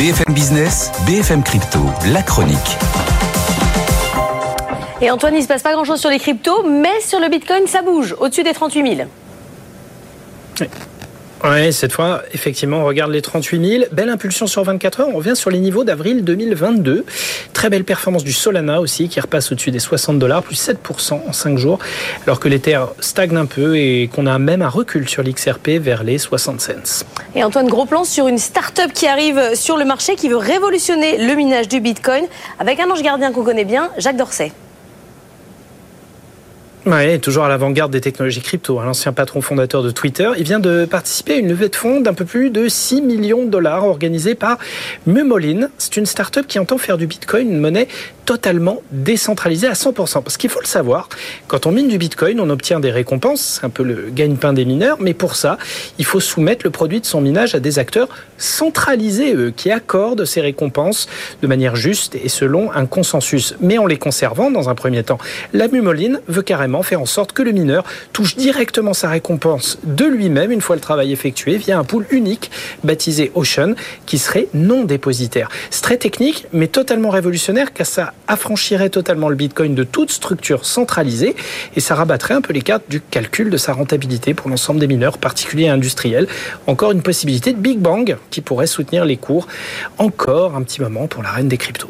BFM Business, BFM Crypto, la chronique. Et Antoine, il ne se passe pas grand-chose sur les cryptos, mais sur le Bitcoin, ça bouge, au-dessus des 38 000. Oui, cette fois, effectivement, on regarde les 38 000. Belle impulsion sur 24 heures. On revient sur les niveaux d'avril 2022. Très belle performance du Solana aussi, qui repasse au-dessus des 60 dollars, plus 7% en 5 jours, alors que l'Ether stagne un peu et qu'on a même un recul sur l'XRP vers les 60 cents. Et Antoine, gros plan sur une start-up qui arrive sur le marché, qui veut révolutionner le minage du Bitcoin, avec un ange gardien qu'on connaît bien, Jacques Dorsey. Oui, toujours à l'avant-garde des technologies crypto, hein, l'ancien patron fondateur de Twitter. Il vient de participer à une levée de fonds d'un peu plus de 6 millions de dollars organisée par Mumolin. C'est une start-up qui entend faire du Bitcoin une monnaie totalement décentralisée à 100%. Parce qu'il faut le savoir, quand on mine du Bitcoin, on obtient des récompenses, c'est un peu le gagne-pain des mineurs, mais pour ça, il faut soumettre le produit de son minage à des acteurs centralisés, eux, qui accordent ces récompenses de manière juste et selon un consensus, mais en les conservant dans un premier temps. La Mumolin veut carrément faire en sorte que le mineur touche directement sa récompense de lui-même une fois le travail effectué via un pool unique baptisé Ocean qui serait non dépositaire. C'est très technique mais totalement révolutionnaire car ça affranchirait totalement le Bitcoin de toute structure centralisée et ça rabattrait un peu les cartes du calcul de sa rentabilité pour l'ensemble des mineurs, particuliers et industriels. Encore une possibilité de Big Bang qui pourrait soutenir les cours encore un petit moment pour la reine des cryptos.